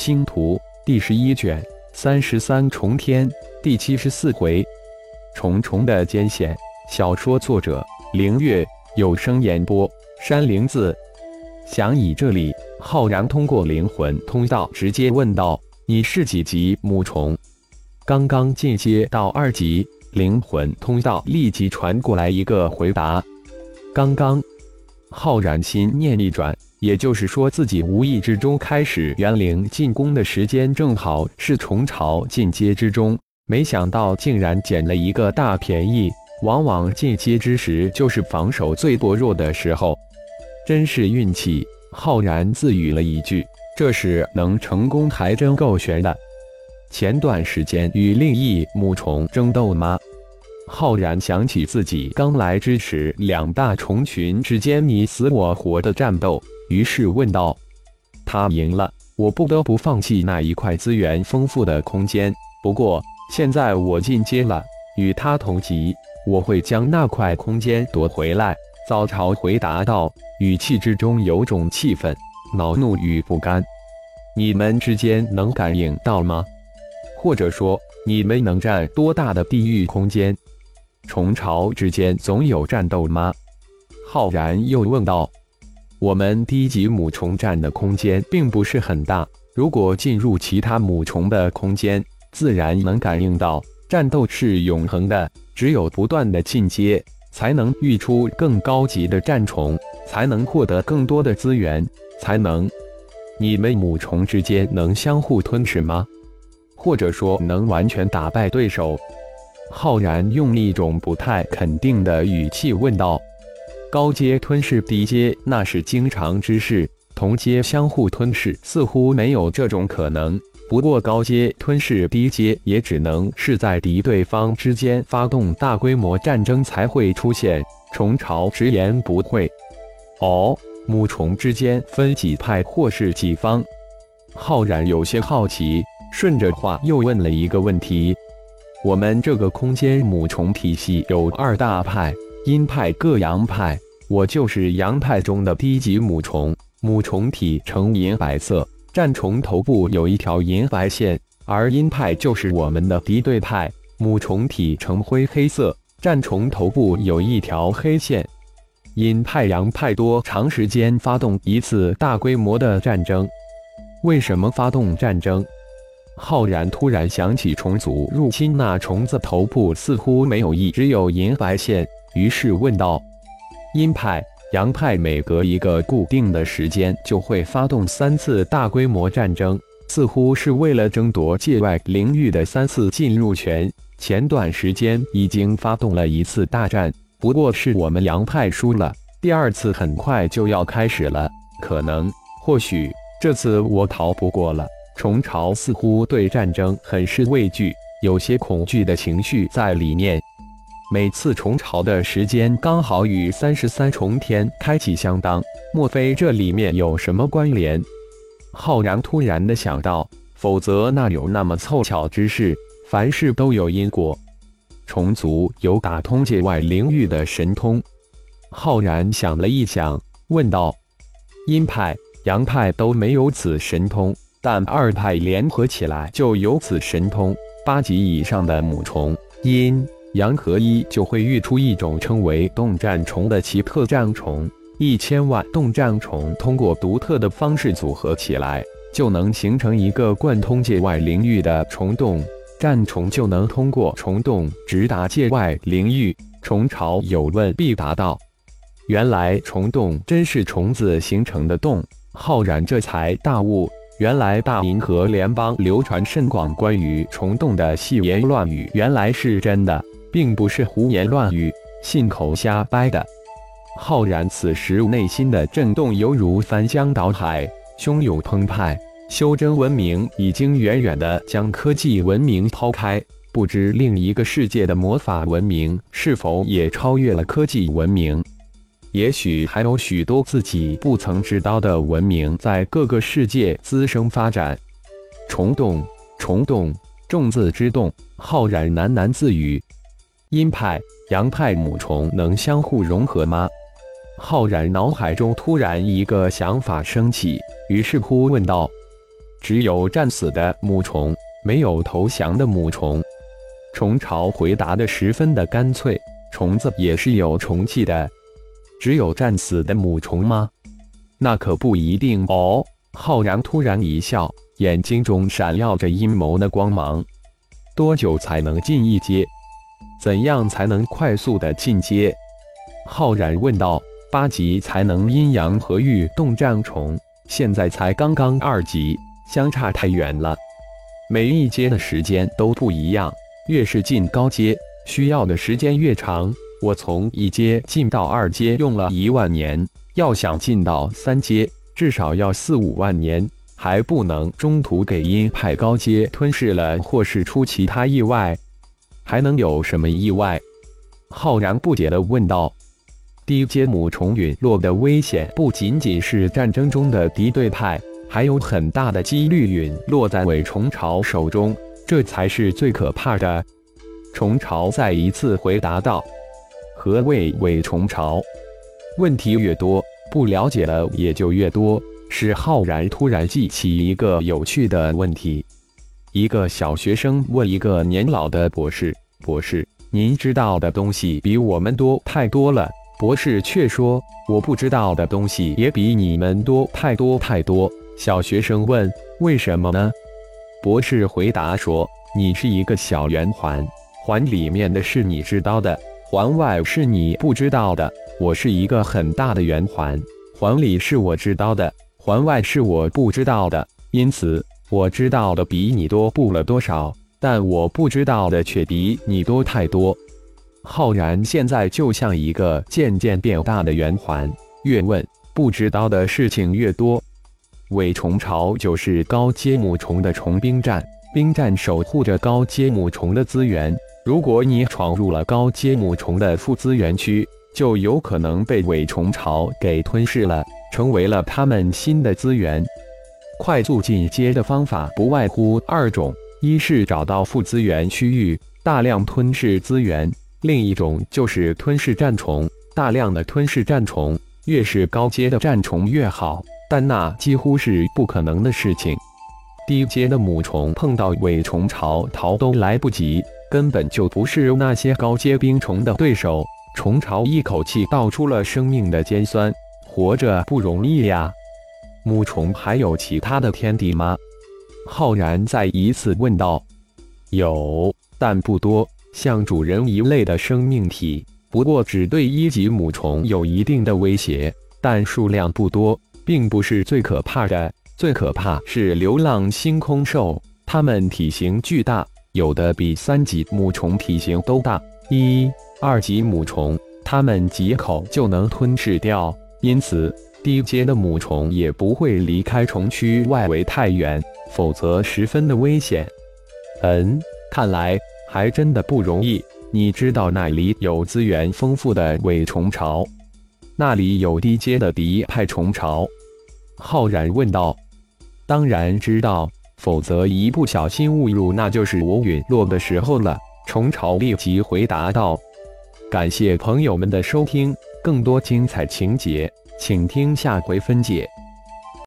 星图第十一卷三十三重天第七十四回，重重的艰险。小说作者：凌月，有声演播：山灵子。想以这里，浩然通过灵魂通道直接问道：“你是几级母虫？”刚刚进阶到二级，灵魂通道立即传过来一个回答：“刚刚。”浩然心念一转。也就是说，自己无意之中开始元灵进攻的时间，正好是虫巢进阶之中。没想到竟然捡了一个大便宜。往往进阶之时，就是防守最薄弱的时候，真是运气。浩然自语了一句：“这是能成功，还真够悬的。”前段时间与另一母虫争斗吗？浩然想起自己刚来之时，两大虫群之间你死我活的战斗。于是问道：“他赢了，我不得不放弃那一块资源丰富的空间。不过现在我进阶了，与他同级，我会将那块空间夺回来。”早朝回答道，语气之中有种气愤、恼怒与不甘。你们之间能感应到吗？或者说，你们能占多大的地域空间？虫巢之间总有战斗吗？浩然又问道。我们低级母虫占的空间并不是很大，如果进入其他母虫的空间，自然能感应到。战斗是永恒的，只有不断的进阶，才能育出更高级的战虫，才能获得更多的资源，才能。你们母虫之间能相互吞噬吗？或者说能完全打败对手？浩然用一种不太肯定的语气问道。高阶吞噬低阶那是经常之事，同阶相互吞噬似乎没有这种可能。不过高阶吞噬低阶也只能是在敌对方之间发动大规模战争才会出现。虫巢直言不讳。哦，母虫之间分几派或是几方？浩然有些好奇，顺着话又问了一个问题：我们这个空间母虫体系有二大派。阴派各阳派，我就是阳派中的低级母虫。母虫体呈银白色，战虫头部有一条银白线，而阴派就是我们的敌对派。母虫体呈灰黑色，战虫头部有一条黑线。阴派、阳派多长时间发动一次大规模的战争？为什么发动战争？浩然突然想起虫族入侵那虫子头部似乎没有翼，只有银白线。于是问道：“阴派、阳派每隔一个固定的时间就会发动三次大规模战争，似乎是为了争夺界外领域的三次进入权。前段时间已经发动了一次大战，不过是我们阳派输了。第二次很快就要开始了，可能、或许这次我逃不过了。”虫巢似乎对战争很是畏惧，有些恐惧的情绪在里面。每次虫潮的时间刚好与三十三重天开启相当，莫非这里面有什么关联？浩然突然的想到，否则哪有那么凑巧之事？凡事都有因果。虫族有打通界外领域的神通。浩然想了一想，问道：“阴派、阳派都没有此神通，但二派联合起来就有此神通。八级以上的母虫阴。”阳合一就会育出一种称为动战虫的奇特战虫，一千万动战虫通过独特的方式组合起来，就能形成一个贯通界外领域的虫洞。战虫就能通过虫洞直达界外领域。虫巢有问必答道：“原来虫洞真是虫子形成的洞。”浩然这才大悟，原来大银河联邦流传甚广关于虫洞的戏言乱语，原来是真的。并不是胡言乱语、信口瞎掰的。浩然此时内心的震动犹如翻江倒海，汹涌澎湃。修真文明已经远远的将科技文明抛开，不知另一个世界的魔法文明是否也超越了科技文明？也许还有许多自己不曾知道的文明在各个世界滋生发展。虫洞，虫洞，众字之洞。浩然喃喃自语。阴派、阳派母虫能相互融合吗？浩然脑海中突然一个想法升起，于是乎问道：“只有战死的母虫，没有投降的母虫。虫巢回答的十分的干脆，虫子也是有虫气的，只有战死的母虫吗？那可不一定哦。浩然突然一笑，眼睛中闪耀着阴谋的光芒。多久才能进一阶？怎样才能快速的进阶？浩然问道。八级才能阴阳合玉动战虫，现在才刚刚二级，相差太远了。每一阶的时间都不一样，越是进高阶，需要的时间越长。我从一阶进到二阶用了一万年，要想进到三阶，至少要四五万年，还不能中途给阴派高阶吞噬了，或是出其他意外。还能有什么意外？浩然不解地问道。低阶母虫陨落的危险不仅仅是战争中的敌对派，还有很大的几率陨落在伪虫巢手中，这才是最可怕的。虫巢再一次回答道：“何谓伪虫巢？”问题越多，不了解的也就越多。使浩然突然记起一个有趣的问题：一个小学生问一个年老的博士：“博士，您知道的东西比我们多太多了。”博士却说：“我不知道的东西也比你们多太多太多。”小学生问：“为什么呢？”博士回答说：“你是一个小圆环，环里面的是你知道的，环外是你不知道的。我是一个很大的圆环，环里是我知道的，环外是我不知道的。因此，我知道的比你多不了多少，但我不知道的却比你多太多。”浩然现在就像一个渐渐变大的圆环，越问不知道的事情越多。伪虫巢就是高阶母虫的虫兵站，兵站守护着高阶母虫的资源。如果你闯入了高阶母虫的副资源区，就有可能被伪虫巢给吞噬了，成为了他们新的资源。快速进阶的方法不外乎二种：一是找到副资源区域，大量吞噬资源。另一种就是吞噬战虫，大量的吞噬战虫，越是高阶的战虫越好，但那几乎是不可能的事情。低阶的母虫碰到伪虫巢逃都来不及，根本就不是那些高阶冰虫的对手。虫巢一口气道出了生命的尖酸，活着不容易呀。母虫还有其他的天敌吗？浩然再一次问道。有，但不多。像主人一类的生命体，不过只对一级母虫有一定的威胁，但数量不多，并不是最可怕的。最可怕是流浪星空兽，它们体型巨大，有的比三级母虫体型都大。一、二级母虫，它们几口就能吞噬掉，因此低阶的母虫也不会离开虫区外围太远，否则十分的危险。嗯，看来。还真的不容易。你知道那里有资源丰富的伪虫巢？那里有低阶的敌派虫巢？浩然问道。当然知道，否则一不小心误入，那就是我陨落的时候了。虫巢立即回答道。感谢朋友们的收听，更多精彩情节，请听下回分解。